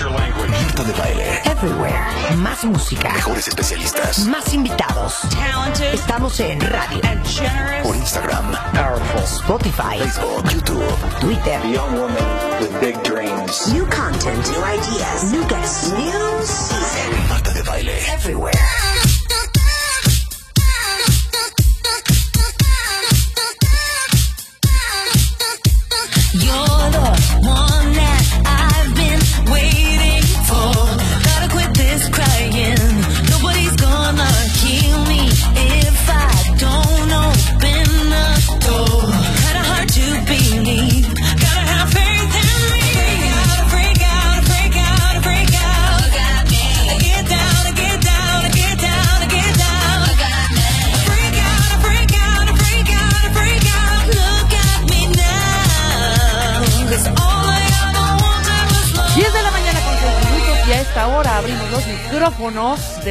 Marta de baile. Everywhere. Más música. Mejores especialistas. Más invitados. Estamos en radio, Por Instagram, powerful. Spotify, Facebook, YouTube. Twitter. Young woman with big dreams. New content, new ideas, new guests, new season. Marta de baile. Everywhere.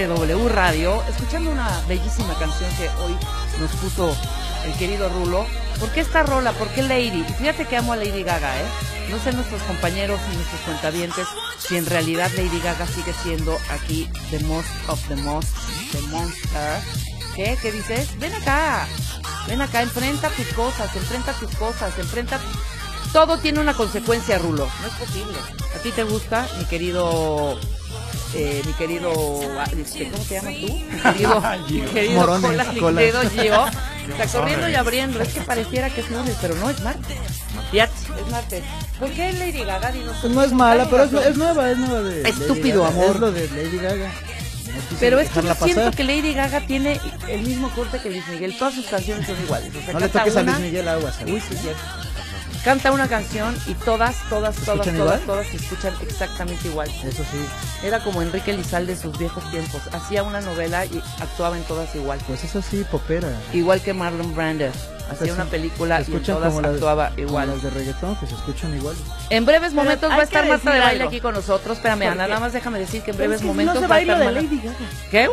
W Radio escuchando una bellísima canción que hoy nos puso el querido Rulo. ¿Por qué esta rola? ¿Por qué Lady? Y fíjate que amo a Lady Gaga, ¿eh? No sé nuestros compañeros y nuestros cuentavientes si en realidad Lady Gaga sigue siendo aquí the most of the most, the monster. ¿Qué? ¿Qué dices? Ven acá, ven acá, enfrenta tus cosas, enfrenta tus cosas, enfrenta todo tiene una consecuencia, Rulo. No es posible. ¿A ti te gusta, mi querido... eh, mi querido... ah, este, ¿Cómo te llamas tú? Mi querido... mi querido Morones, Gio. Está corriendo y abriendo. Es que pareciera que es lunes, pero no, es martes. Fíjate, es martes. ¿Por qué Lady Gaga? Dinos, Pues no es mala, pero es, nueva, es nueva de Estúpido Lady Gaga. amor. Es lo de Lady Gaga. No Pero es que yo siento pasar. que Lady Gaga tiene el mismo corte que Luis Miguel. Todas sus canciones son iguales. O sea, No le toques a Luis Miguel Aguas. Uy, sí, cierto. Canta una canción y todas, todas, ¿Se todas, todas, igual? todas se escuchan exactamente igual. Eso sí. Era como Enrique Lizalde de sus viejos tiempos. Hacía una novela y actuaba en todas igual. Pues eso sí, popera. Igual que Marlon Brando. Hacía Pues una película y en todas como las- actuaba como igual. las de reggaetón, que se escuchan igual. En breves momentos va a estar Marta de Baile algo. aquí con nosotros. Espérame, Ana, nada más déjame decir que en breves es que momentos no se va a estar de Lady Gaga. ¿Qué?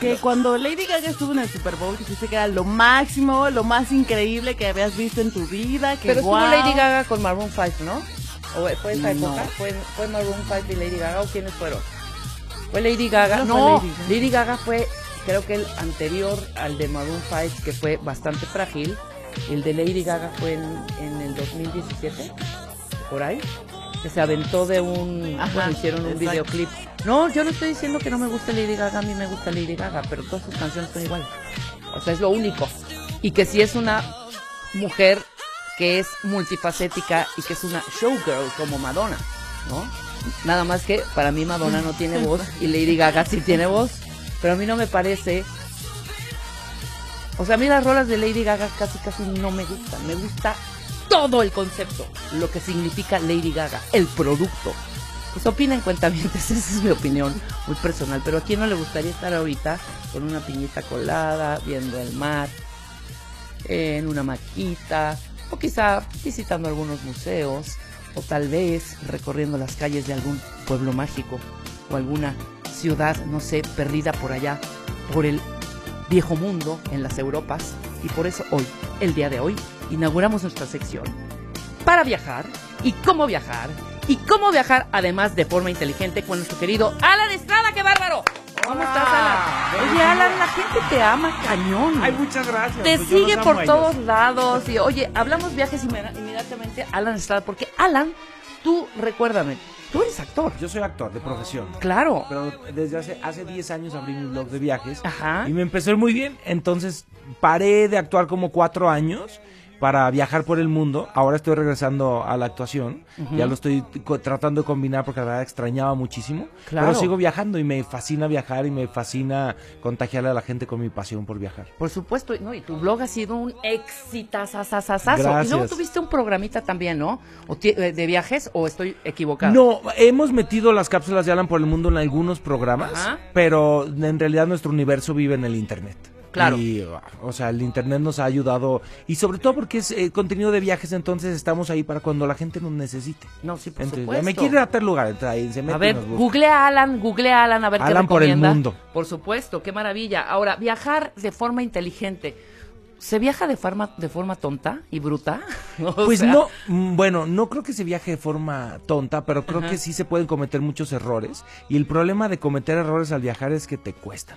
Que cuando Lady Gaga estuvo en el Super Bowl, dijiste que era lo máximo, lo más increíble que habías visto en tu vida, que Pero estuvo guau. Lady Gaga con Maroon 5, ¿no? ¿O fue esa No. época? ¿Fue, ¿Fue Maroon 5 y Lady Gaga o quiénes fueron? ¿Fue Lady Gaga? No No, fue Lady Lady Gaga. Gaga. fue, creo que el anterior al de Maroon 5, que fue bastante frágil. El de Lady Gaga fue en, en el 2017, por ahí. Que se aventó de un... Ajá, bueno, hicieron un exacto. videoclip. No, yo no estoy diciendo que no me guste Lady Gaga, a mí me gusta Lady Gaga, pero todas sus canciones son iguales. O sea, es lo único. Y que si es una mujer que es multifacética y que es una showgirl como Madonna, ¿no? Nada más que para mí Madonna no tiene voz y Lady Gaga sí tiene voz, pero a mí no me parece... O sea, a mí las rolas de Lady Gaga casi casi no me gustan, me gusta todo el concepto, lo que significa Lady Gaga, el producto. Pues opinen cuentavientes, esa es mi opinión muy personal, pero a quién no le gustaría estar ahorita con una piñita colada, viendo el mar, en una maquita, o quizá visitando algunos museos, o tal vez recorriendo las calles de algún pueblo mágico, o alguna ciudad, no sé, perdida por allá, por el viejo mundo en las Europas. Y por eso hoy, el día de hoy, inauguramos nuestra sección para viajar y cómo viajar y cómo viajar además de forma inteligente con nuestro querido Alan Estrada, qué bárbaro. ¿Cómo estás, Alan? Oye, Alan, la gente te ama cañón. Ay, muchas gracias. Te Pues sigue por todos lados. Y oye, hablamos viajes inmedi- inmediatamente Alan Estrada, porque Alan, tú recuérdame, tú eres actor. Yo soy actor de profesión. Claro. Pero desde hace, hace 10 años abrí mi blog de viajes. Ajá. Y me empezó muy bien. Entonces paré de actuar como cuatro años. Para viajar por el mundo. Ahora estoy regresando a la actuación. Ya lo estoy tratando de combinar porque la verdad extrañaba muchísimo. Claro. Pero sigo viajando y me fascina viajar y me fascina contagiarle a la gente con mi pasión por viajar. Por supuesto, no, y tu blog ha sido un exitazazazazazo. Y luego tuviste un programita también, ¿no? O eh, de viajes o estoy equivocada. No, hemos metido las cápsulas de Alan por el mundo en algunos programas, Ajá. pero en realidad nuestro universo vive en el Internet. Claro. Y, o sea, el Internet nos ha ayudado, y sobre todo porque es eh, contenido de viajes, entonces estamos ahí para cuando la gente nos necesite. No, sí, por Entonces, supuesto. me quiere ir a tal lugar, entonces ahí se mete A ver, google a Alan, google a Alan, a ver qué Alan por el mundo. Por supuesto, qué maravilla. Ahora, viajar de forma inteligente. ¿Se viaja de forma, de forma tonta y bruta? O Pues sea, no, mm, bueno, no creo que se viaje de forma tonta, pero creo Ajá. que sí se pueden cometer muchos errores. Y el problema de cometer errores al viajar es que te cuestan.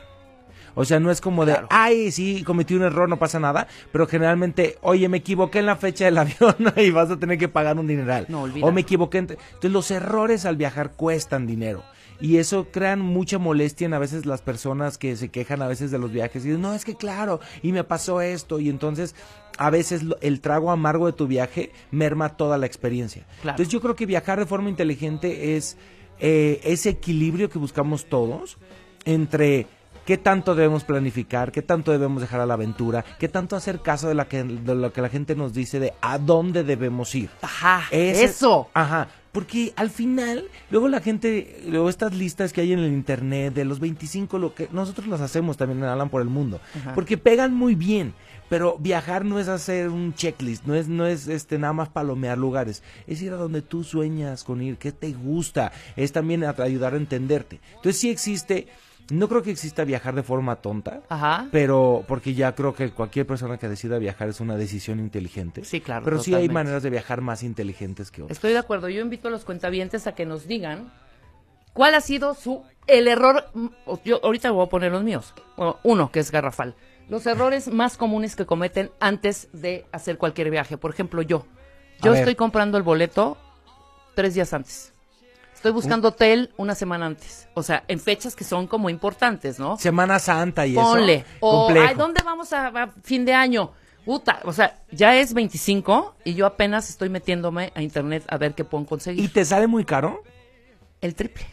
O sea, no es como de, ay, sí, cometí un error, no pasa nada. Pero generalmente, oye, me equivoqué en la fecha del avión y vas a tener que pagar un dineral. No, olvídalo. o me equivoqué. en- Entonces, los errores al viajar cuestan dinero. Y eso crean mucha molestia en a veces las personas que se quejan a veces de los viajes y dicen, no, es que claro, y me pasó esto. Y entonces, a veces el trago amargo de tu viaje merma toda la experiencia. Claro. Entonces, yo creo que viajar de forma inteligente es eh, ese equilibrio que buscamos todos entre qué tanto debemos planificar, qué tanto debemos dejar a la aventura, qué tanto hacer caso de, la que, de lo que la gente nos dice de a dónde debemos ir. Ajá, Ese- eso. Ajá, porque al final, luego la gente, luego estas listas que hay en el internet de los 25, lo que nosotros las hacemos también en Alan por el mundo, Ajá. porque pegan muy bien. Pero viajar no es hacer un checklist, no es, no es este nada más palomear lugares, es ir a donde tú sueñas con ir, qué te gusta, es también ayudar a entenderte. Entonces sí existe, no creo que exista viajar de forma tonta, Ajá. pero porque ya creo que cualquier persona que decida viajar es una decisión inteligente. Sí, claro, Pero sí hay maneras de viajar más inteligentes que otras. Estoy de acuerdo. Yo invito a los cuentavientes a que nos digan cuál ha sido su el error. Yo ahorita voy a poner los míos. Bueno, uno que es garrafal. Los errores más comunes que cometen antes de hacer cualquier viaje. Por ejemplo, yo. Yo estoy comprando el boleto tres días antes. Estoy buscando hotel una semana antes. O sea, en fechas que son como importantes, ¿no? Semana Santa y Ponle. eso. O, complejo. ay, ¿dónde vamos a, a fin de año? Puta, o sea, ya es 25 y yo apenas estoy metiéndome a internet a ver qué puedo conseguir. ¿Y te sale muy caro? El triple.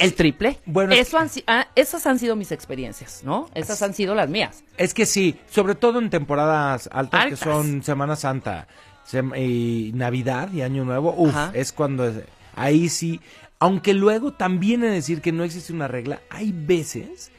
El triple. Bueno, es Eso han ah, esas han sido mis experiencias, ¿no? Esas han sido las mías. Es que sí, sobre todo en temporadas altas, Altas. que son Semana Santa y Navidad y Año Nuevo, uf, Ajá. es cuando es- ahí sí, aunque luego también he de decir que no existe una regla, hay veces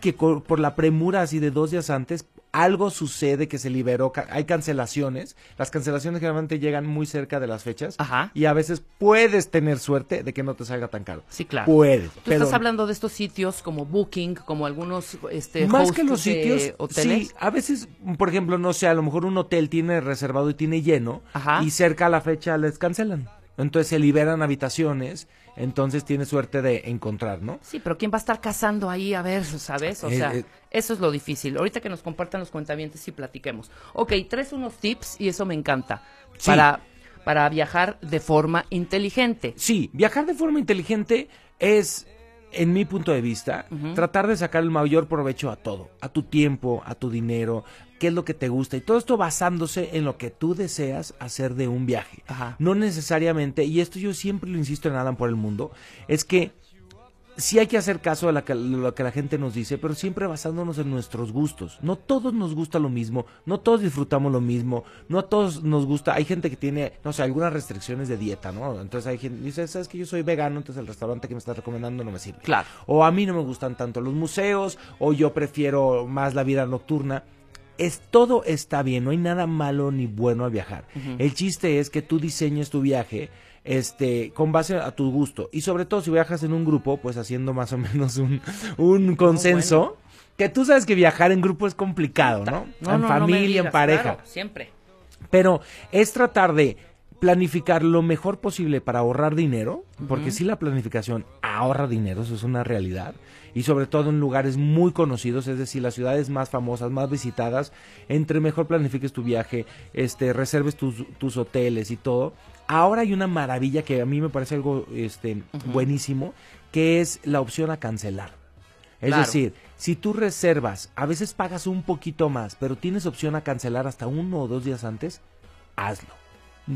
que por la premura así de dos días antes algo sucede que se liberó, hay cancelaciones, las cancelaciones generalmente llegan muy cerca de las fechas Ajá. y a veces puedes tener suerte de que no te salga tan caro. Sí, claro. Puedes. Tú pero estás hablando de estos sitios como Booking, como algunos este, Más que los sitios, hoteles. sí, a veces, por ejemplo, no sé, a lo mejor un hotel tiene reservado y tiene lleno Ajá. y cerca a la fecha les cancelan. Entonces se liberan habitaciones, entonces tienes suerte de encontrar, ¿no? Sí, pero ¿quién va a estar cazando ahí? A ver, ¿sabes? O Eh, sea, eh. eso es lo difícil. Ahorita que nos compartan los cuentavientes y platiquemos. Ok, tres unos tips y eso me encanta. Sí. Para, para viajar de forma inteligente. Sí, viajar de forma inteligente es, en mi punto de vista, tratar de sacar el mayor provecho a todo, a tu tiempo, a tu dinero, qué es lo que te gusta y todo esto basándose en lo que tú deseas hacer de un viaje. Ajá. No necesariamente, y esto yo siempre lo insisto en Alan por el mundo, es que sí hay que hacer caso a que- lo que la gente nos dice, pero siempre basándonos en nuestros gustos. No todos nos gusta lo mismo, no todos disfrutamos lo mismo, no a todos nos gusta. Hay gente que tiene, no sé, algunas restricciones de dieta, ¿no? Entonces hay gente que dice, sabes que yo soy vegano, entonces el restaurante que me estás recomendando no me sirve. Claro. O a mí no me gustan tanto los museos, o yo prefiero más la vida nocturna. Es, todo está bien, no hay nada malo ni bueno al viajar. El chiste es que tú diseñes tu viaje este con base a tu gusto y sobre todo si viajas en un grupo, pues haciendo más o menos un, un consenso. Que tú sabes que viajar en grupo es complicado, ¿no? No, en no, no me familia, en pareja. claro, siempre. Pero es tratar de planificar lo mejor posible para ahorrar dinero, porque si la planificación ahorra dinero, eso es una realidad, y sobre todo en lugares muy conocidos, es decir, las ciudades más famosas, más visitadas, entre mejor planifiques tu viaje, este, reserves tus, tus hoteles y todo. Ahora hay una maravilla que a mí me parece algo este, buenísimo, que es la opción a cancelar. Es Claro. decir, si tú reservas, a veces pagas un poquito más, pero tienes opción a cancelar hasta uno o dos días antes, hazlo.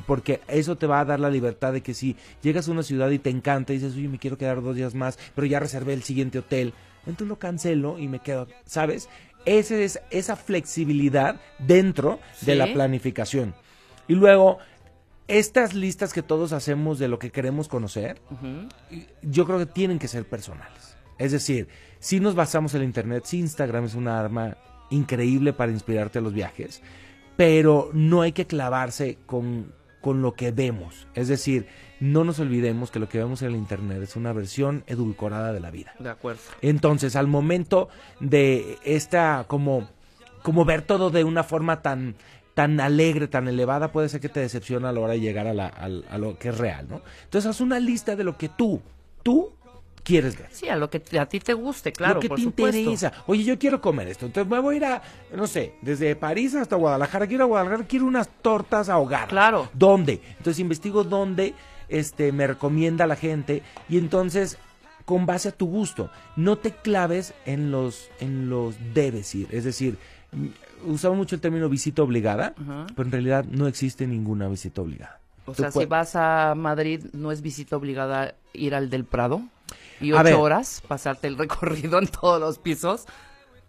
Porque eso te va a dar la libertad de que si llegas a una ciudad y te encanta y dices, oye, me quiero quedar dos días más, pero ya reservé el siguiente hotel, entonces lo cancelo y me quedo, ¿sabes? Ese es, esa flexibilidad dentro de la planificación. Y luego, estas listas que todos hacemos de lo que queremos conocer, yo creo que tienen que ser personales. Es decir, si nos basamos en el Internet, sí Instagram es una arma increíble para inspirarte a los viajes, pero no hay que clavarse con, con lo que vemos. Es decir, no nos olvidemos que lo que vemos en el Internet es una versión edulcorada de la vida. De acuerdo. Entonces, al momento de esta, como, como ver todo de una forma tan, tan alegre, tan elevada, puede ser que te decepciona a la hora de llegar a, la- a lo que es real, ¿no? Entonces, haz una lista de lo que tú, tú quieres ver. Sí, a lo que a ti te guste, claro, lo que por te supuesto. interesa. Oye, yo quiero comer esto. Entonces me voy a ir a, no sé, desde París hasta Guadalajara. Quiero ir a Guadalajara, quiero unas tortas ahogadas. Claro. ¿Dónde? Entonces investigo dónde este, me recomienda la gente. Y entonces, con base a tu gusto, no te claves en los, en los debes ir. Es decir, mm, usamos mucho el término visita obligada, pero en realidad no existe ninguna visita obligada. O sea, si vas a Madrid, ¿no es visita obligada ir al del Prado? Y ver. ocho horas, pasarte el recorrido en todos los pisos.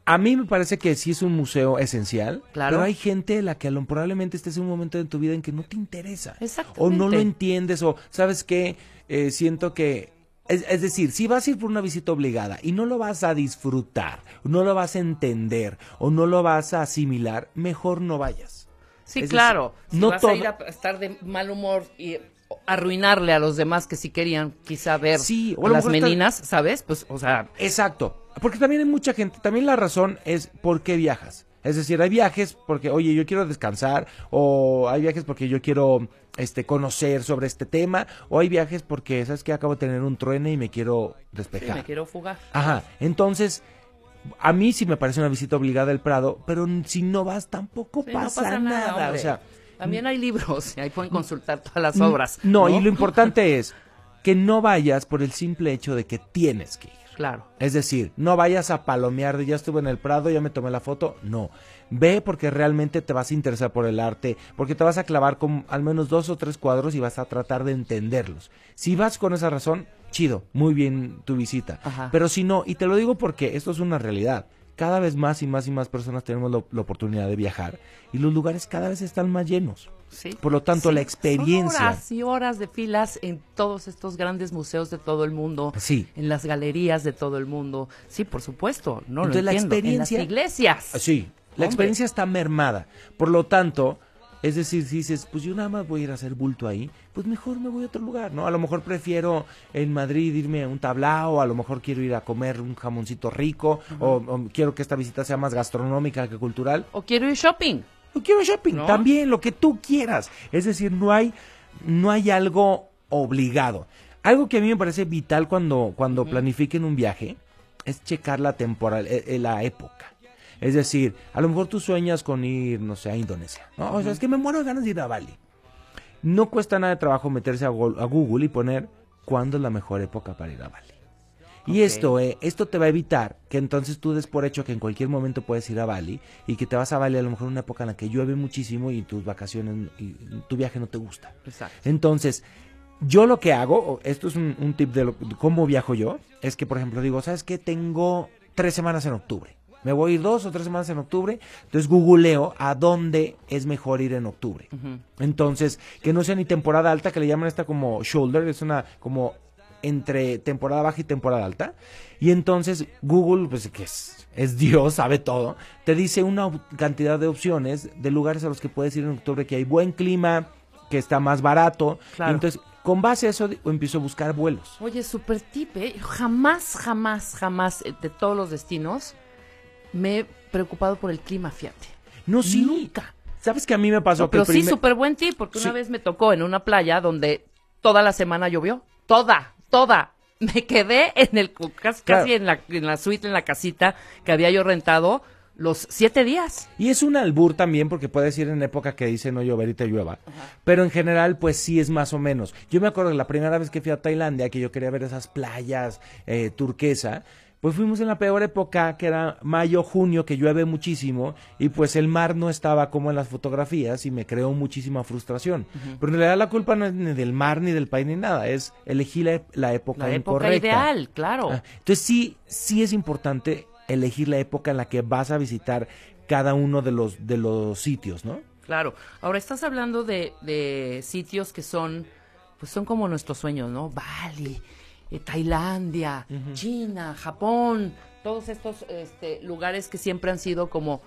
A mí me parece que sí es un museo esencial, Claro. pero hay gente a la que probablemente estés en un momento de tu vida en que no te interesa. O no lo entiendes, o sabes qué, Eh, siento que... Es, es decir, si vas a ir por una visita obligada y no lo vas a disfrutar, no lo vas a entender o no lo vas a asimilar, mejor no vayas. Sí, Es decir, claro. Si no vas todo- a ir a estar de mal humor y arruinarle a los demás que sí querían quizá ver Sí, o a las meninas, ¿sabes? Pues, o sea, Exacto. Porque también hay mucha gente, también la razón es por qué viajas. Es decir, hay viajes porque, oye, yo quiero descansar, o hay viajes porque yo quiero este, conocer sobre este tema, o hay viajes porque, ¿sabes que Acabo de tener un truene y me quiero sí, despejar. me quiero fugar. Ajá, entonces, a mí sí me parece una visita obligada al Prado, pero si no vas tampoco Sí, no pasa, nada. O sea, También hay libros, ahí pueden consultar todas las obras. no, y lo importante es que no vayas por el simple hecho de que tienes que ir. Claro. Es decir, no vayas a palomear de ya estuve en el Prado, ya me tomé la foto. No. Ve porque realmente te vas a interesar por el arte, porque te vas a clavar con al menos dos o tres cuadros y vas a tratar de entenderlos. Si vas con esa razón, chido, muy bien tu visita. Ajá. Pero si no, y te lo digo porque esto es una realidad. Cada vez más y más y más personas tenemos lo- la oportunidad de viajar y los lugares cada vez están más llenos. Sí. Por lo tanto, Sí, la experiencia. Son horas y horas de filas en todos estos grandes museos de todo el mundo. Sí. En las galerías de todo el mundo. Sí, por supuesto. No Entonces, lo la entiendo. experiencia- En las iglesias. Sí, la Hombre. experiencia está mermada. Por lo tanto, es decir, si dices, pues yo nada más voy a ir a hacer bulto ahí, pues mejor me voy a otro lugar, ¿no? A lo mejor prefiero en Madrid irme a un tablao, a lo mejor quiero ir a comer un jamoncito rico, o, o quiero que esta visita sea más gastronómica que cultural. O quiero ir shopping. O quiero shopping, ¿No? también, lo que tú quieras. Es decir, no hay, no hay algo obligado. Algo que a mí me parece vital cuando, cuando planifiquen un viaje es checar la temporal, eh, eh, la época. Es decir, a lo mejor tú sueñas con ir, no sé, a Indonesia. ¿no? O sea, es que me muero de ganas de ir a Bali. No cuesta nada de trabajo meterse a, Google y poner cuándo es la mejor época para ir a Bali. Y esto, eh, esto te va a evitar que entonces tú des por hecho que en cualquier momento puedes ir a Bali y que te vas a Bali a lo mejor en una época en la que llueve muchísimo y tus vacaciones y tu viaje no te gusta. Exacto. Entonces, yo lo que hago, esto es un, un tip de, lo- de cómo viajo yo, es que por ejemplo digo, ¿sabes qué? Tengo tres semanas en octubre. Me voy a ir dos o tres semanas en octubre, entonces googleo a dónde es mejor ir en octubre. Entonces, que no sea ni temporada alta, que le llaman esta como shoulder, es una como entre temporada baja y temporada alta. Y entonces Google, pues que es, es Dios, sabe todo, te dice una cantidad de opciones de lugares a los que puedes ir en octubre, que hay buen clima, que está más barato. Claro. Entonces, con base a eso, empiezo a buscar vuelos. Oye, super tip, ¿eh? Jamás, jamás, jamás eh, de todos los destinos me he preocupado por el clima, fíjate. No, sí. Nunca. ¿Sabes que a mí me pasó No, que pero sí, súper buen tip, porque una vez me tocó en una playa donde toda la semana llovió. Toda, toda. Me quedé en el, casi, Claro. en, la, en la suite, en la casita que había yo rentado los siete días. Y es un albur también porque puedes ir en época que dice no llover y te llueva. Pero en general, pues sí es más o menos. Yo me acuerdo de la primera vez que fui a Tailandia, que yo quería ver esas playas eh, turquesa, Pues fuimos en la peor época, que era mayo, junio, que llueve muchísimo, y pues el mar no estaba como en las fotografías y me creó muchísima frustración. Pero en realidad la culpa no es ni del mar, ni del país, ni nada, es elegir la, la época La época incorrecta. ideal, claro. Ah, Entonces sí, sí es importante elegir la época en la que vas a visitar cada uno de los, de los sitios, ¿no? Claro. Ahora estás hablando de, de sitios que son, pues son como nuestros sueños, ¿no? Bali, eh, Tailandia, China, Japón, todos estos este, lugares que siempre han sido como,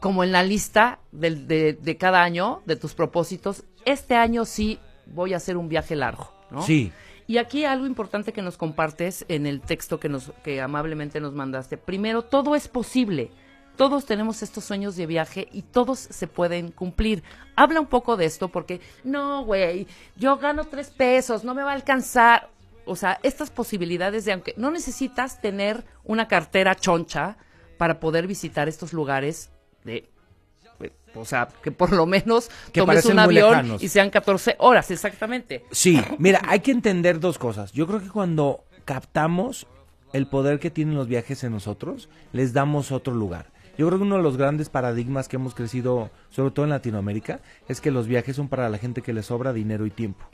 como en la lista del- de, de cada año, de tus propósitos. Este año sí voy a hacer un viaje largo, ¿no? Sí. Y aquí algo importante que nos compartes en el texto que nos que amablemente nos mandaste. Primero, todo es posible. Todos tenemos estos sueños de viaje y todos se pueden cumplir. Habla un poco de esto porque, no, güey, yo gano tres pesos, no me va a alcanzar. O sea, estas posibilidades de, aunque no necesitas tener una cartera choncha para poder visitar estos lugares de, pues, o sea, que por lo menos Que tomes un avión y sean 14 horas, exactamente. Sí, mira, hay que entender dos cosas. Yo creo que cuando captamos el poder que tienen los viajes en nosotros, les damos otro lugar. Yo creo que uno de los grandes paradigmas que hemos crecido, sobre todo en Latinoamérica, es que los viajes son para la gente que le sobra dinero y tiempo.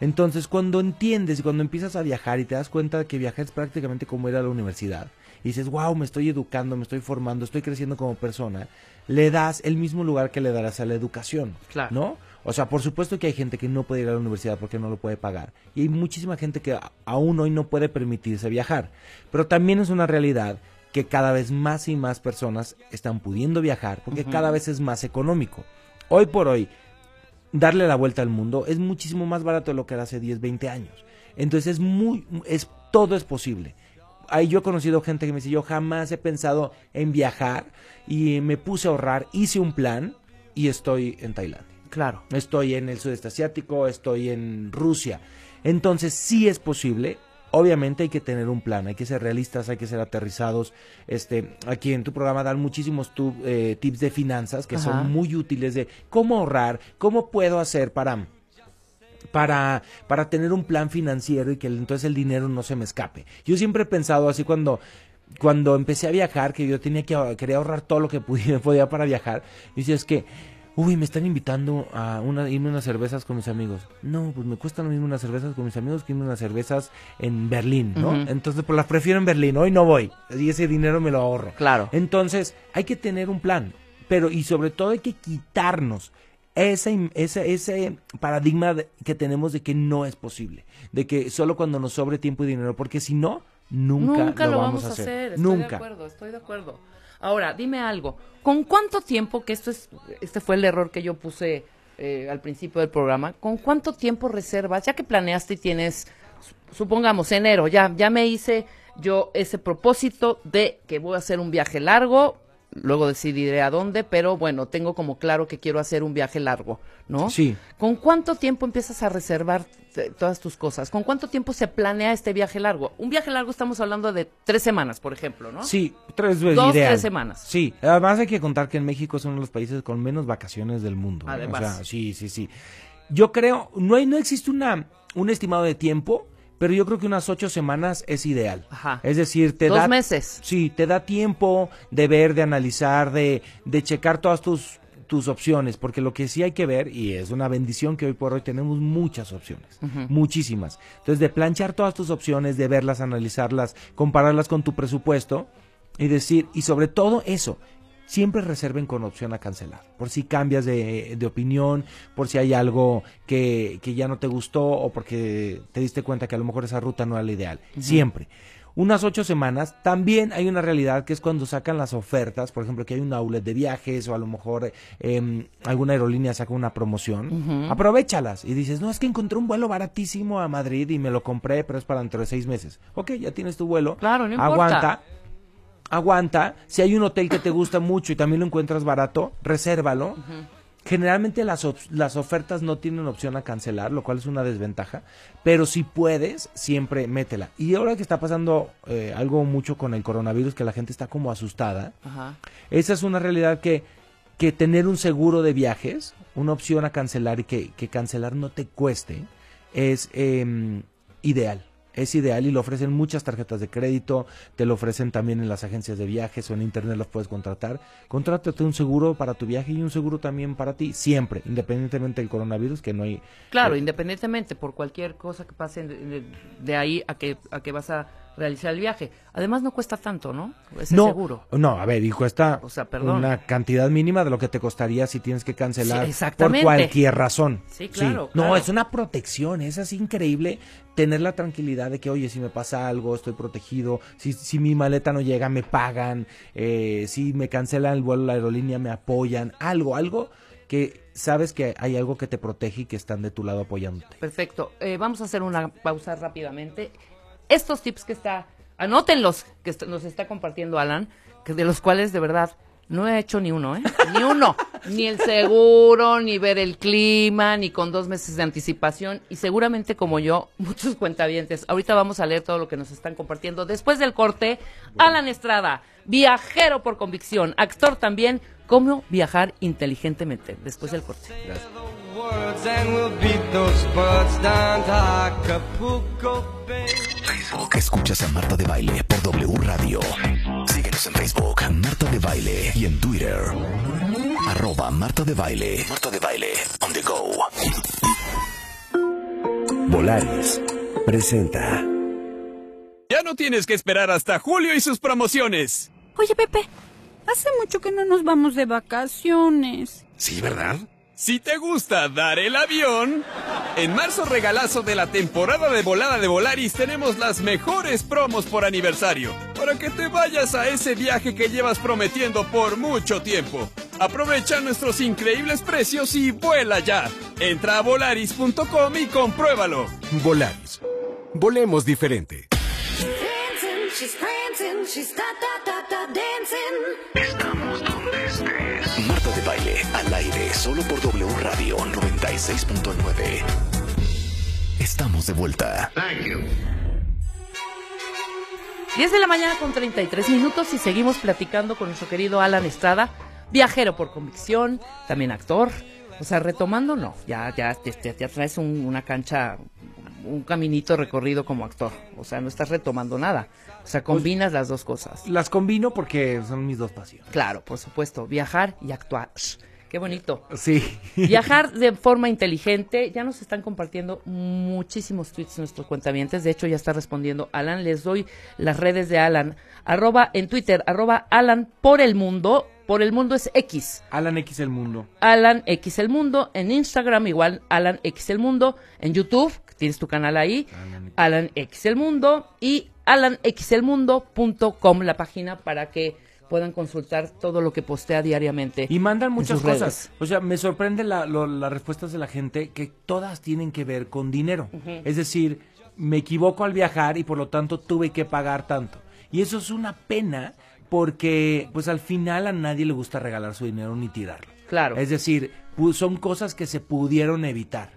Entonces, cuando entiendes y cuando empiezas a viajar y te das cuenta de que viajar es prácticamente como ir a la universidad, y dices, wow, me estoy educando, me estoy formando, estoy creciendo como persona, le das el mismo lugar que le darás a la educación, Claro. ¿no? O sea, por supuesto que hay gente que no puede ir a la universidad porque no lo puede pagar. Y hay muchísima gente que aún hoy no puede permitirse viajar. Pero también es una realidad que cada vez más y más personas están pudiendo viajar porque cada vez es más económico. Hoy por hoy, darle la vuelta al mundo es muchísimo más barato de lo que era hace 10, 20 años. Entonces es muy, es, todo es posible. Ahí yo he conocido gente que me dice, yo jamás he pensado en viajar y me puse a ahorrar, hice un plan y estoy en Tailandia. Claro. Estoy en el sudeste asiático, estoy en Rusia. Entonces sí es posible. Obviamente hay que tener un plan, hay que ser realistas, hay que ser aterrizados. Este, aquí en tu programa dan muchísimos tu- eh, tips de finanzas que Ajá. son muy útiles de cómo ahorrar, cómo puedo hacer para para, para tener un plan financiero y que entonces el dinero no se me escape. Yo siempre he pensado así cuando, cuando empecé a viajar, que yo tenía que quería ahorrar todo lo que pudiera, podía para viajar. Y decía, es que, uy, me están invitando a una, irme unas cervezas con mis amigos. No, pues me cuesta lo mismo unas cervezas con mis amigos que irme unas cervezas en Berlín, ¿no? Entonces, pues las prefiero en Berlín, hoy no voy. Y ese dinero me lo ahorro. Claro. Entonces, hay que tener un plan, pero y sobre todo hay que quitarnos ese, ese, ese paradigma de- que tenemos de que no es posible, de que solo cuando nos sobre tiempo y dinero, porque si no, nunca, lo, vamos a hacer. Estoy nunca. de acuerdo, estoy de acuerdo. Ahora, dime algo. ¿Con cuánto tiempo, que esto es, este fue el error que yo puse eh, al principio del programa, ¿con cuánto tiempo reservas? Ya que planeaste y tienes, su- supongamos, enero, ya, ya me hice yo ese propósito de que voy a hacer un viaje largo, luego decidiré a dónde, pero bueno, tengo como claro que quiero hacer un viaje largo, ¿no? Sí. ¿Con cuánto tiempo empiezas a reservar todas tus cosas? ¿Con cuánto tiempo se planea este viaje largo? Un viaje largo estamos hablando de tres semanas, por ejemplo, ¿no? Sí, tres veces Dos, ideal. tres semanas. Sí, además hay que contar que en México es uno de los países con menos vacaciones del mundo. ¿eh? Además. O sea, sí, sí, sí. Yo creo, no hay, no existe una, un estimado de tiempo, pero yo creo que unas ocho semanas es ideal. Ajá. Es decir, te Dos da meses. Sí, te da tiempo de ver, de analizar, de, de checar todas tus tus opciones, porque lo que sí hay que ver, y es una bendición que hoy por hoy tenemos muchas opciones, muchísimas. Entonces, de planchar todas tus opciones, de verlas, analizarlas, compararlas con tu presupuesto, y decir, y sobre todo eso, siempre reserven con opción a cancelar, por si cambias de, de opinión, por si hay algo que, que ya no te gustó o porque te diste cuenta que a lo mejor esa ruta no era la ideal. Siempre. Unas ocho semanas, también hay una realidad que es cuando sacan las ofertas, por ejemplo, que hay un outlet de viajes o a lo mejor eh, alguna aerolínea saca una promoción, aprovechalas y dices, no, es que encontré un vuelo baratísimo a Madrid y me lo compré, pero es para dentro de seis meses. Ok, ya tienes tu vuelo, Claro, no importa. aguanta, aguanta. Si hay un hotel que te gusta mucho y también lo encuentras barato, resérvalo. Generalmente las, las ofertas no tienen opción a cancelar, lo cual es una desventaja, pero si puedes, siempre métela. Y ahora que está pasando eh, algo mucho con el coronavirus, que la gente está como asustada, Ajá. esa es una realidad que, que tener un seguro de viajes, una opción a cancelar y que, que cancelar no te cueste, es em, ideal. Es ideal y lo ofrecen muchas tarjetas de crédito, te lo ofrecen también en las agencias de viajes o en internet los puedes contratar. Contrátate un seguro para tu viaje y un seguro también para ti, siempre, independientemente del coronavirus, que no hay... Claro, eh, independientemente por cualquier cosa que pase de, de- de ahí a que, a que vas a realizar el viaje. Además no cuesta tanto, ¿no? Ese no, seguro. No, a ver, y cuesta O sea, perdón. una cantidad mínima de lo que te costaría si tienes que cancelar Sí, por cualquier razón. Sí, claro, No, claro. es una protección, es así increíble tener la tranquilidad de que, oye, si me pasa algo, estoy protegido, si, si mi maleta no llega, me pagan, eh, si me cancelan el vuelo, la aerolínea, me apoyan, algo, algo que sabes que hay algo que te protege y que están de tu lado apoyándote. Perfecto. Eh, vamos a hacer una pausa rápidamente. Estos tips que está, anótenlos, que est- nos está compartiendo Alan, que de los cuales de verdad no he hecho ni uno, ¿eh? Ni uno. ni el seguro, ni ver el clima, ni con dos meses de anticipación. Y seguramente como yo, muchos cuentavientes. Ahorita vamos a leer todo lo que nos están compartiendo. Después del corte, Alan Estrada, viajero por convicción, actor también, cómo viajar inteligentemente. Después del corte. Bay. Facebook. Escuchas a Marta de Baile por W Radio. Síguenos en Facebook, Marta de Baile. Y en Twitter, arroba Marta de Baile. Marta de Baile, on the go. Volaris presenta. Ya no tienes que esperar hasta julio y sus promociones. Oye, Pepe, hace mucho que no nos vamos de vacaciones. Sí, ¿verdad? Si te gusta dar el avión, en marzo regalazo de la temporada de volada de Volaris tenemos las mejores promos por aniversario, para que te vayas a ese viaje que llevas prometiendo por mucho tiempo. Aprovecha nuestros increíbles precios y vuela ya. Entra a volaris.com y compruébalo. Volaris. Volemos diferente. She's prancing, she's da da da da dancing. Estamos donde estés. Marta de Baile, al aire, solo por W Radio 96.9. Estamos de vuelta. 10 de la mañana con 33 minutos y seguimos platicando con nuestro querido Alan Estrada, viajero por convicción, también actor. O sea, retomando, no, ya, ya, ya, ya- ya traes un- una cancha, un caminito recorrido como actor. O sea, no estás retomando nada. O sea, combinas las dos cosas. Las combino porque son mis dos pasiones. Claro, por supuesto, viajar y actuar. Qué bonito. Sí. Viajar de forma inteligente. Ya nos están compartiendo muchísimos tweets nuestros cuentavientes. De hecho, ya está respondiendo Alan. Les doy las redes de Alan. Arroba en Twitter, arroba Alan por el mundo. Por el mundo es X. Alan X el mundo. Alan X el mundo. En Instagram igual Alan X el mundo. En YouTube, tienes tu canal ahí. Alan X el mundo. Y alanxelmundo.com, la página para que puedan consultar todo lo que postea diariamente. Y mandan muchas redes. cosas. O sea, me sorprende la- lo- las respuestas de la gente que todas tienen que ver con dinero. Es decir, me equivoco al viajar y por lo tanto tuve que pagar tanto. Y eso es una pena porque pues al final a nadie le gusta regalar su dinero ni tirarlo. Claro. Es decir, son cosas que se pudieron evitar.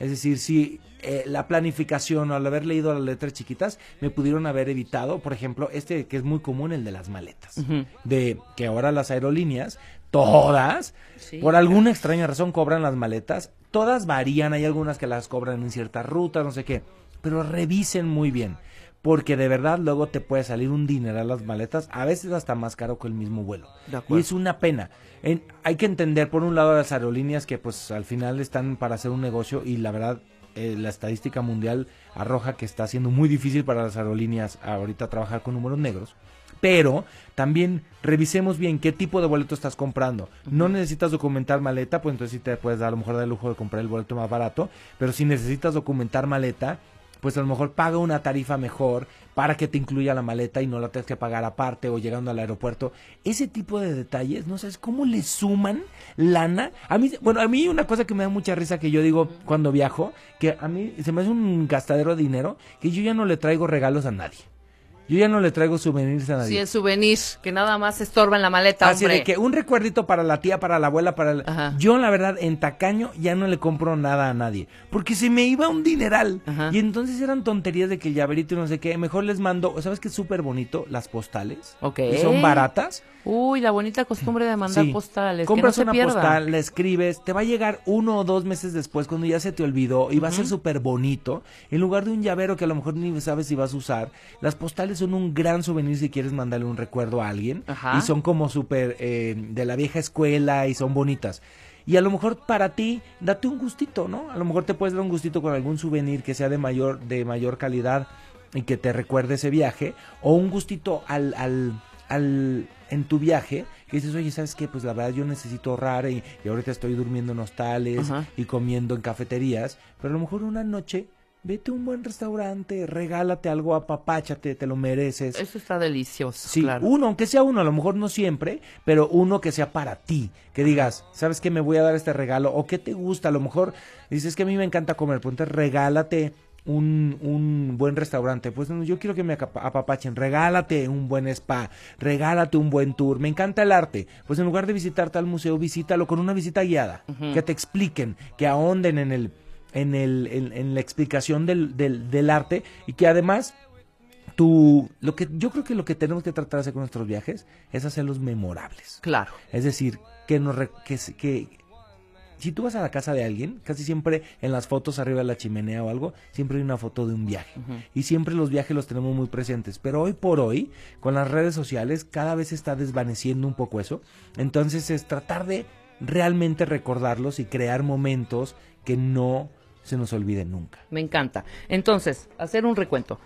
Es decir, si eh, la planificación o al haber leído las letras chiquitas me pudieron haber evitado, por ejemplo, este que es muy común, el de las maletas. De que ahora las aerolíneas, todas, Sí, por alguna extraña razón cobran las maletas. Todas varían, hay algunas que las cobran en ciertas rutas, no sé qué. Pero revisen muy bien. Porque de verdad luego te puede salir un dinero a las maletas, a veces hasta más caro que el mismo vuelo. De. Y es una pena. En- hay que entender por un lado las aerolíneas que pues al final están para hacer un negocio y la verdad eh, la estadística mundial arroja que está siendo muy difícil para las aerolíneas ahorita trabajar con números negros. Pero también revisemos bien qué tipo de boleto estás comprando. No necesitas documentar maleta, pues entonces sí te puedes dar a lo mejor el lujo de comprar el boleto más barato. Pero si necesitas documentar maleta, pues a lo mejor paga una tarifa mejor para que te incluya la maleta y no la tengas que pagar aparte o llegando al aeropuerto. Ese tipo de detalles, no sabes cómo le suman lana. A mí, bueno, a mí una cosa que me da mucha risa que yo digo cuando viajo, que a mí se me hace un gastadero de dinero, que yo ya no le traigo regalos a nadie. Yo ya no le traigo souvenirs a nadie. Sí, el souvenir, que nada más estorba en la maleta, Así hombre. de que un recuerdito para la tía, para la abuela, para el... Yo, la verdad, en tacaño ya no le compro nada a nadie. Porque se me iba un dineral. Y entonces eran tonterías de que el llaverito y no sé qué. Mejor les mando, ¿sabes qué es súper bonito? Las postales. Ok. Y son baratas. Uy, la bonita costumbre de mandar Sí. postales. Compras que no se una pierda. postal, la escribes, te va a llegar uno o dos meses después cuando ya se te olvidó y va a ser súper bonito. En lugar de un llavero que a lo mejor ni sabes si vas a usar, las postales son un gran souvenir si quieres mandarle un recuerdo a alguien. Ajá. Y son como súper eh, de la vieja escuela y son bonitas. Y a lo mejor para ti, date un gustito, ¿no? A lo mejor te puedes dar un gustito con algún souvenir que sea de mayor, de mayor calidad y que te recuerde ese viaje. O un gustito al, al, al, en tu viaje, que dices, oye, ¿sabes qué? Pues la verdad yo necesito ahorrar y, y ahorita estoy durmiendo en hostales Ajá. y comiendo en cafeterías, pero a lo mejor una noche vete a un buen restaurante, regálate algo, apapáchate, te lo mereces. Eso está delicioso, Sí, claro. uno, aunque sea uno, a lo mejor no siempre, pero uno que sea para ti, que digas, ¿sabes qué? Me voy a dar este regalo, o qué te gusta, a lo mejor dices que a mí me encanta comer, pues entonces regálate un, un buen restaurante, pues no, yo quiero que me apapachen, regálate un buen spa, regálate un buen tour, me encanta el arte, pues en lugar de visitar tal museo, visítalo con una visita guiada, que te expliquen, que ahonden en el en, el, en, en la explicación del, del, del arte y que además tú, lo que yo creo que lo que tenemos que tratar de hacer con nuestros viajes es hacerlos memorables. Claro. Es decir, que nos re- que, que si tú vas a la casa de alguien, casi siempre en las fotos arriba de la chimenea o algo, siempre hay una foto de un viaje. Y siempre los viajes los tenemos muy presentes. Pero hoy por hoy, con las redes sociales, cada vez se está desvaneciendo un poco eso. Entonces es tratar de realmente recordarlos y crear momentos que no se nos olviden nunca. Me encanta. Entonces, hacer un recuento.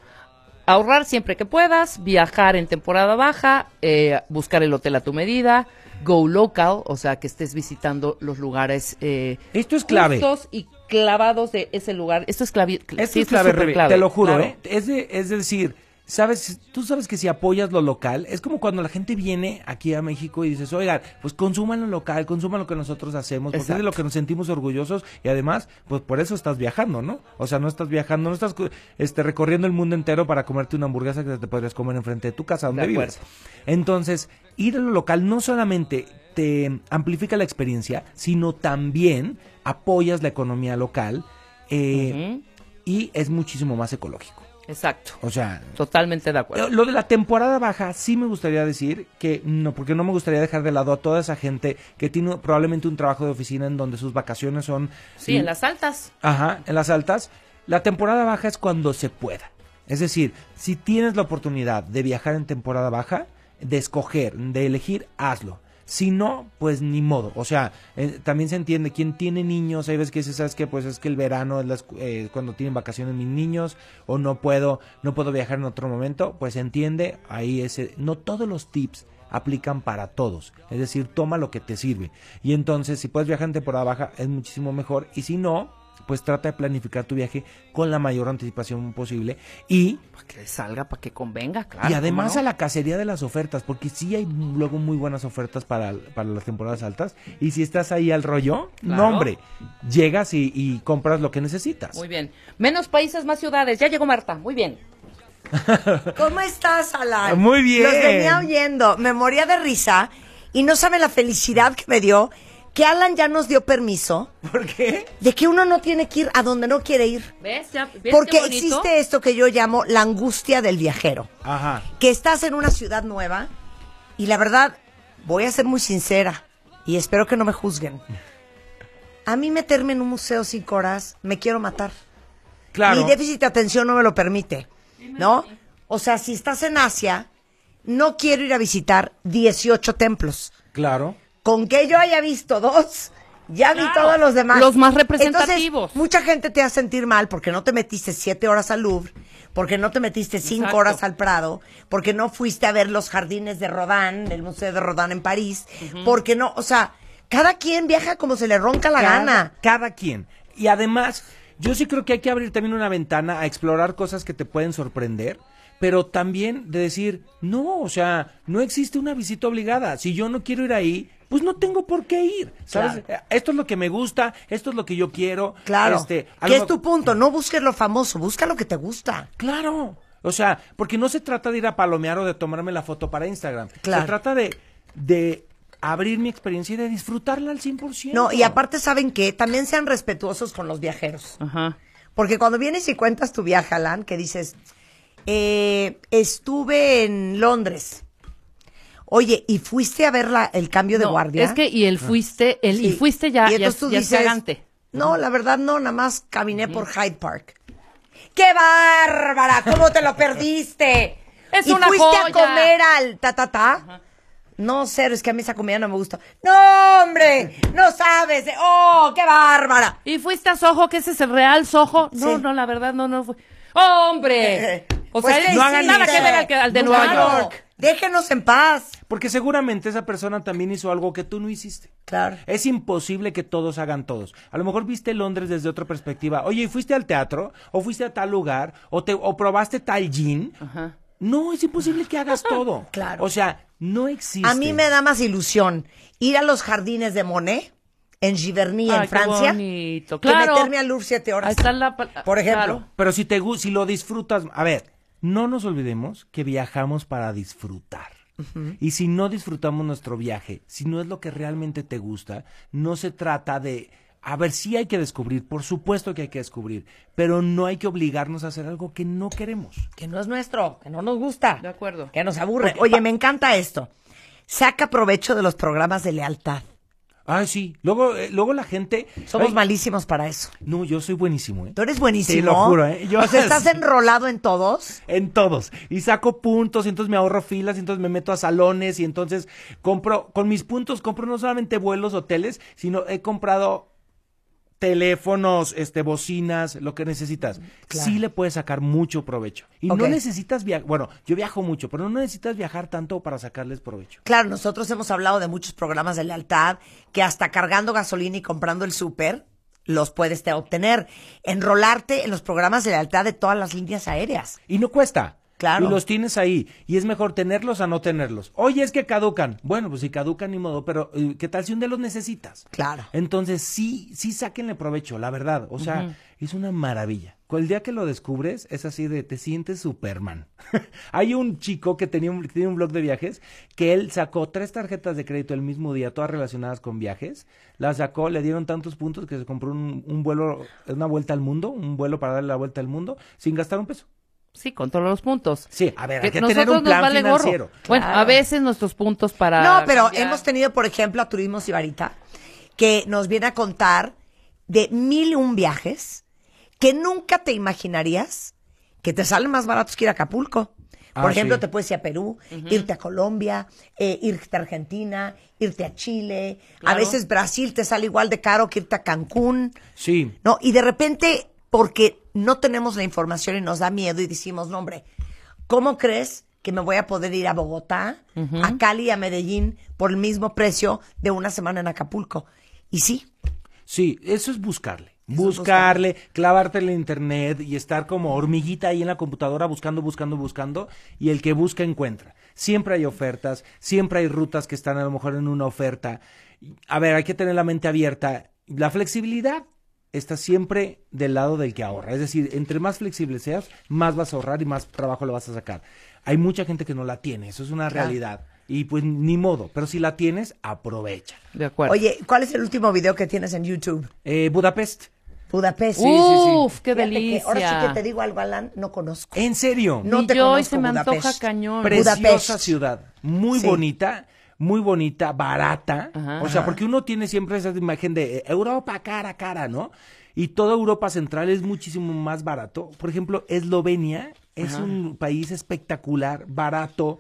Ahorrar siempre que puedas, viajar en temporada baja, eh, buscar el hotel a tu medida, go local, o sea, que estés visitando los lugares. eh, Esto es clave. y clavados de ese lugar. Esto es clave. Esto sí, es clave, clave, te lo juro. ¿eh? Es, de- es decir, sabes, tú sabes que si apoyas lo local, es como cuando la gente viene aquí a México y dices, oigan, pues consuman lo local, consuman lo que nosotros hacemos, porque es de lo que nos sentimos orgullosos y además, pues por eso estás viajando, ¿no? O sea, no estás viajando, no estás este, recorriendo el mundo entero para comerte una hamburguesa que te podrías comer enfrente de tu casa donde De vives. Entonces, ir a lo local no solamente te amplifica la experiencia, sino también apoyas la economía local eh, y es muchísimo más ecológico. Exacto. O sea, Totalmente de acuerdo. lo de la temporada baja sí me gustaría decir que no, porque no me gustaría dejar de lado a toda esa gente que tiene probablemente un trabajo de oficina en donde sus vacaciones son... Sí, en las altas. Ajá, en las altas. La temporada baja es cuando se pueda. Es decir, si tienes la oportunidad de viajar en temporada baja, de escoger, de elegir, hazlo. Si no, pues ni modo. O sea, eh, también se entiende, quien tiene niños, hay veces que dices, ¿sabes qué? Pues es que el verano es la escu- eh, cuando tienen vacaciones mis niños, o no puedo, no puedo viajar en otro momento, pues se entiende, ahí ese, no todos los tips aplican para todos. Es decir, toma lo que te sirve. Y entonces, si puedes viajar en temporada baja, es muchísimo mejor. Y si no, pues trata de planificar tu viaje con la mayor anticipación posible. Y, Para que salga, para que convenga, claro. y además ¿cómo a la cacería de las ofertas, porque sí hay luego muy buenas ofertas para, para las temporadas altas. Y si estás ahí al rollo, Claro. no hombre, llegas y, y compras lo que necesitas. Muy bien. Menos países, más ciudades. Ya llegó Marta. Muy bien. ¿Cómo estás, Alan? Muy bien. Los venía oyendo, me moría de risa y no saben la felicidad que me dio que Alan ya nos dio permiso. ¿Por qué? De que uno no tiene que ir a donde no quiere ir. ¿Ves? Ya- ¿ves Porque qué existe esto que yo llamo la angustia del viajero. Ajá. Que estás en una ciudad nueva y la verdad, voy a ser muy sincera y espero que no me juzguen. A mí meterme en un museo cinco horas, me quiero matar. Claro. Mi déficit de atención no me lo permite, ¿no? O sea, si estás en Asia, no quiero ir a visitar 18 templos. Claro. Con que yo haya visto dos, ya vi todos los demás. Los más representativos. Entonces, mucha gente te hace sentir mal porque no te metiste siete horas al Louvre, porque no te metiste cinco Exacto. horas al Prado, porque no fuiste a ver los jardines de Rodin, el Museo de Rodin en París, porque no, o sea, cada quien viaja como se le ronca la cada, gana. Cada quien. Y además, yo sí creo que hay que abrir también una ventana a explorar cosas que te pueden sorprender, pero también de decir, no, o sea, no existe una visita obligada. Si yo no quiero ir ahí, pues no tengo por qué ir. ¿Sabes? Eh, Esto es lo que me gusta, esto es lo que yo quiero. Claro. Este, ¿Qué es tu punto? No busques lo famoso, busca lo que te gusta. Claro. O sea, porque no se trata de ir a palomear o de tomarme la foto para Instagram. Claro. Se trata de, de abrir mi experiencia y de disfrutarla al 100%. No, y aparte, ¿saben qué? También sean respetuosos con los viajeros. Ajá. Porque cuando vienes y cuentas tu viaje, Alan, que dices, eh, estuve en Londres. Oye, ¿y fuiste a ver la- el cambio de guardia? Es que y el fuiste, el y fuiste ya, Y ya, entonces tú ya dices. No, la verdad no, nada más caminé por Hyde Park. ¡Qué bárbara! ¿Cómo te lo perdiste? Es ¿Y una fuiste a comer al ta ta ta? No, cero, es que a mí esa comida no me gusta. ¡No, hombre! ¡No sabes! ¡Oh, qué bárbara! ¿Y fuiste a Soho, que ese es el real Soho? No, Sí. no, la verdad, no, no fue. ¡Hombre! O Pues, sea, ¿qué no hagan nada que ver al, al de Claro. Nueva York. Déjenos en paz. Porque seguramente esa persona también hizo algo que tú no hiciste. Claro. Es imposible que todos hagan todos. A lo mejor viste Londres desde otra perspectiva. Oye, ¿y fuiste al teatro? ¿O fuiste a tal lugar? ¿O, te, o probaste tal gin? Ajá. No, es imposible que hagas todo. Claro. O sea, no existe. A mí me da más ilusión ir a los jardines de Monet en Giverny, Ay, en qué Francia, bonito. que Claro. meterme al Louvre siete horas. Ahí está la Por ejemplo. claro. Pero si te si lo disfrutas, a ver, no nos olvidemos que viajamos para disfrutar. Y si no disfrutamos nuestro viaje, si no es lo que realmente te gusta, no se trata de a ver, sí hay que descubrir, por supuesto que hay que descubrir, pero no hay que obligarnos a hacer algo que no queremos. Que no es nuestro, que no nos gusta. De acuerdo. Que nos aburre. Porque- Oye, me encanta esto. Saca provecho de los programas de lealtad. Ay, sí. Luego, eh, luego la gente. Somos Ay, malísimos para eso. No, yo soy buenísimo, ¿eh? Tú eres buenísimo. Te lo juro, ¿eh? Yo- o sea, estás enrolado en todos. En todos. Y saco puntos, y entonces me ahorro filas, y entonces me meto a salones, y entonces compro, con mis puntos compro no solamente vuelos, hoteles, sino he comprado teléfonos, este, bocinas, lo que necesitas. Claro. Sí le puedes sacar mucho provecho. Y no necesitas viajar, bueno, yo viajo mucho, pero no necesitas viajar tanto para sacarles provecho. Claro, nosotros hemos hablado de muchos programas de lealtad que hasta cargando gasolina y comprando el súper los puedes te obtener. Enrolarte en los programas de lealtad de todas las líneas aéreas. Y no cuesta. Claro. Y los tienes ahí. Y es mejor tenerlos a no tenerlos. Oye, es que caducan. Bueno, pues si caducan ni modo, pero eh, ¿qué tal si un día los necesitas? Claro. Entonces sí, sí sáquenle provecho, la verdad. O sea, es una maravilla. El día que lo descubres es así de te sientes Superman. Hay un chico que tenía un, que tiene un blog de viajes que él sacó tres tarjetas de crédito el mismo día, todas relacionadas con viajes. Las sacó, le dieron tantos puntos que se compró un, un vuelo, una vuelta al mundo, un vuelo para darle la vuelta al mundo sin gastar un peso. Sí, con todos los puntos. Sí, a ver, hay que nosotros tener un plan vale financiero. Bueno, a veces nuestros puntos para. No, pero cambiar- hemos tenido, por ejemplo, a Turismo Sibarita, que nos viene a contar de mil y un viajes que nunca te imaginarías que te salen más baratos que ir a Acapulco. Por Ah, ejemplo, sí. te puedes ir a Perú, irte a Colombia, eh, irte a Argentina, irte a Chile. A veces Brasil te sale igual de caro que irte a Cancún. Sí. ¿no? Y de repente, porque no tenemos la información y nos da miedo y decimos, no, hombre, ¿cómo crees que me voy a poder ir a Bogotá, a Cali a Medellín por el mismo precio de una semana en Acapulco? Y sí, Sí, eso es buscarle. Eso buscarle, clavarte en internet y estar como hormiguita ahí en la computadora buscando, buscando, buscando. Y el que busca encuentra. Siempre hay ofertas, siempre hay rutas que están a lo mejor en una oferta. A ver, hay que tener la mente abierta. La flexibilidad está siempre del lado del que ahorra. Es decir, entre más flexible seas, más vas a ahorrar y más trabajo lo vas a sacar. Hay mucha gente que no la tiene, eso es una Claro. realidad. Y pues ni modo, pero si la tienes, aprovecha. De acuerdo. oye, ¿cuál es el último video que tienes en YouTube? Eh, Budapest. Budapest. Sí, sí, sí. Uf, qué Fíjate que ahora sí que te digo algo, Alan, no conozco. ¿En serio? No Ni te yo, y conozco se me Budapest. antoja cañón. Preciosa Budapest. ciudad, muy Sí. bonita, muy bonita, barata. Ajá. O sea, porque uno tiene siempre esa imagen de eh, Europa cara a cara, ¿no? Y toda Europa Central es muchísimo más barato. Por ejemplo, Eslovenia es Ajá. un país espectacular, barato,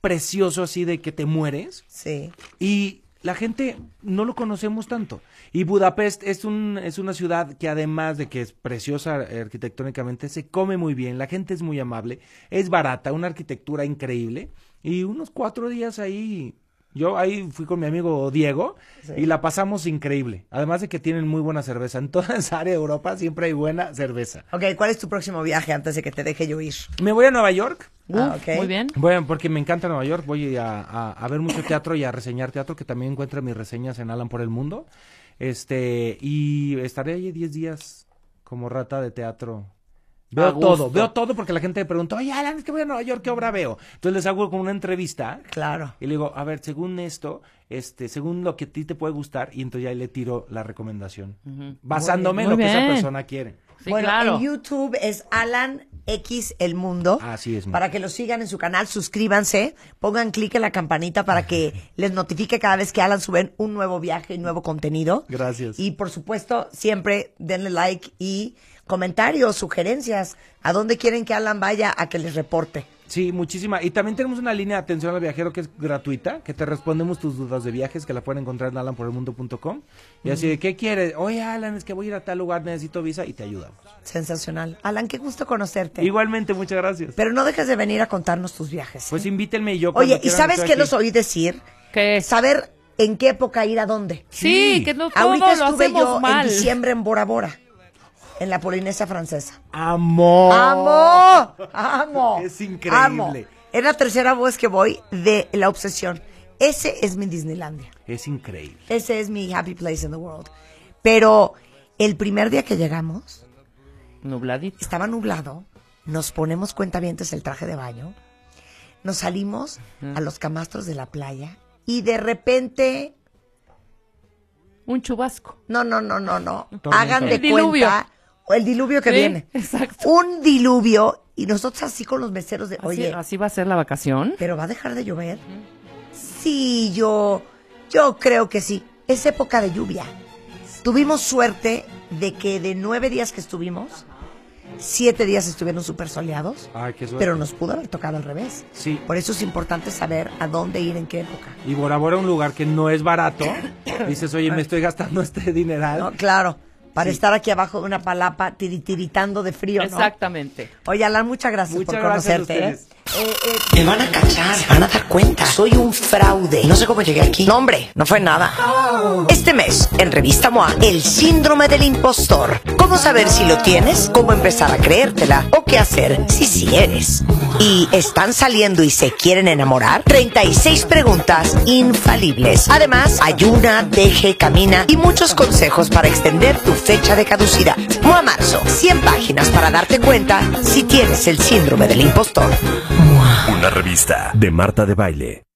precioso así de que te mueres. Sí. Y la gente no lo conocemos tanto. Y Budapest es, un, es una ciudad que además de que es preciosa arquitectónicamente, se come muy bien, la gente es muy amable, es barata, una arquitectura increíble. Y unos cuatro días ahí, yo ahí fui con mi amigo Diego Sí. y la pasamos increíble. Además de que tienen muy buena cerveza. En toda esa área de Europa siempre hay buena cerveza. Ok, ¿cuál es tu próximo viaje antes de que te deje yo ir? Me voy a Nueva York. Ah. Muy bien. Bueno, porque me encanta Nueva York, voy a, a- a ver mucho teatro y a reseñar teatro, que también encuentro mis reseñas en Alan por el Mundo. Este, y estaré allí 10 días como rata de teatro Veo todo, veo todo porque la gente me pregunta, oye, Alan, es que voy a Nueva York, ¿qué obra veo? Entonces les hago como una entrevista. Claro. Y le digo, a ver, según esto, este, según lo que a ti te puede gustar, y entonces ya le tiro la recomendación. Basándome en lo que esa persona quiere. Sí, bueno, claro. en YouTube es Alan X El Mundo. Así es. Para que lo sigan en su canal, suscríbanse, pongan clic en la campanita para que les notifique cada vez que Alan suben un nuevo viaje y nuevo contenido. Gracias. Y por supuesto, siempre denle like y comentarios, sugerencias, a dónde quieren que Alan vaya a que les reporte. Sí, muchísima. Y también tenemos una línea de atención al viajero que es gratuita, que te respondemos tus dudas de viajes, que la pueden encontrar en alanporelmundo.com. Y así de, ¿qué quieres? Oye, Alan, es que voy a ir a tal lugar, necesito visa, y te ayudamos. Sensacional. Alan, qué gusto conocerte. Igualmente, muchas gracias. Pero no dejes de venir a contarnos tus viajes. Pues ¿eh? invítenme y yo Oye, ¿y sabes qué aquí. los oí decir? ¿Qué? Saber en qué época ir a dónde. Sí, que no todo Ahorita lo estuve hacemos yo mal. en diciembre en Bora Bora, en la Polinesia Francesa. ¡Amo! ¡Amo! ¡Amo! Es increíble. amo. Es la tercera vez que voy de la obsesión. Ese es mi Disneylandia. Es increíble. Ese es mi happy place in the world. Pero el primer día que llegamos, Nubladito. estaba nublado, nos ponemos cuentavientes el traje de baño, nos salimos a los camastros de la playa y de repente, Un chubasco. no, no, no, no, no, Tormenta. hagan de El diluvio. cuenta, el diluvio que Sí, viene, exacto. un diluvio y nosotros así con los meseros de, Así, oye, así va a ser la vacación. ¿pero va a dejar de llover? Sí, yo, yo creo que sí, es época de lluvia. Tuvimos suerte de que de nueve días que estuvimos, siete días estuvieron súper soleados. Ay, qué suerte. Pero nos pudo haber tocado al revés. Sí. Por eso es importante saber a dónde ir en qué época. Y Bora Bora un lugar que no es barato. Dices, oye, me estoy gastando este dineral. No, claro, para Sí. estar aquí abajo de una palapa tiritiritando de frío, ¿no? Exactamente. Oye, Alan, muchas gracias Muchas por gracias a conocerte. ¿eh? ustedes. Me van a cachar, se van a dar cuenta. Soy un fraude. No sé cómo llegué aquí. No, hombre, no fue nada. Este mes, en Revista MOA, el síndrome del impostor. ¿Cómo saber si lo tienes? ¿Cómo empezar a creértela? ¿O qué hacer si sí eres? ¿Y están saliendo y se quieren enamorar? 36 preguntas infalibles. Además, ayuna, deje, camina y muchos consejos para extender tu fecha de caducidad. MOA Marzo, 100 páginas para darte cuenta si tienes el síndrome del impostor. Una revista de Marta de Baile.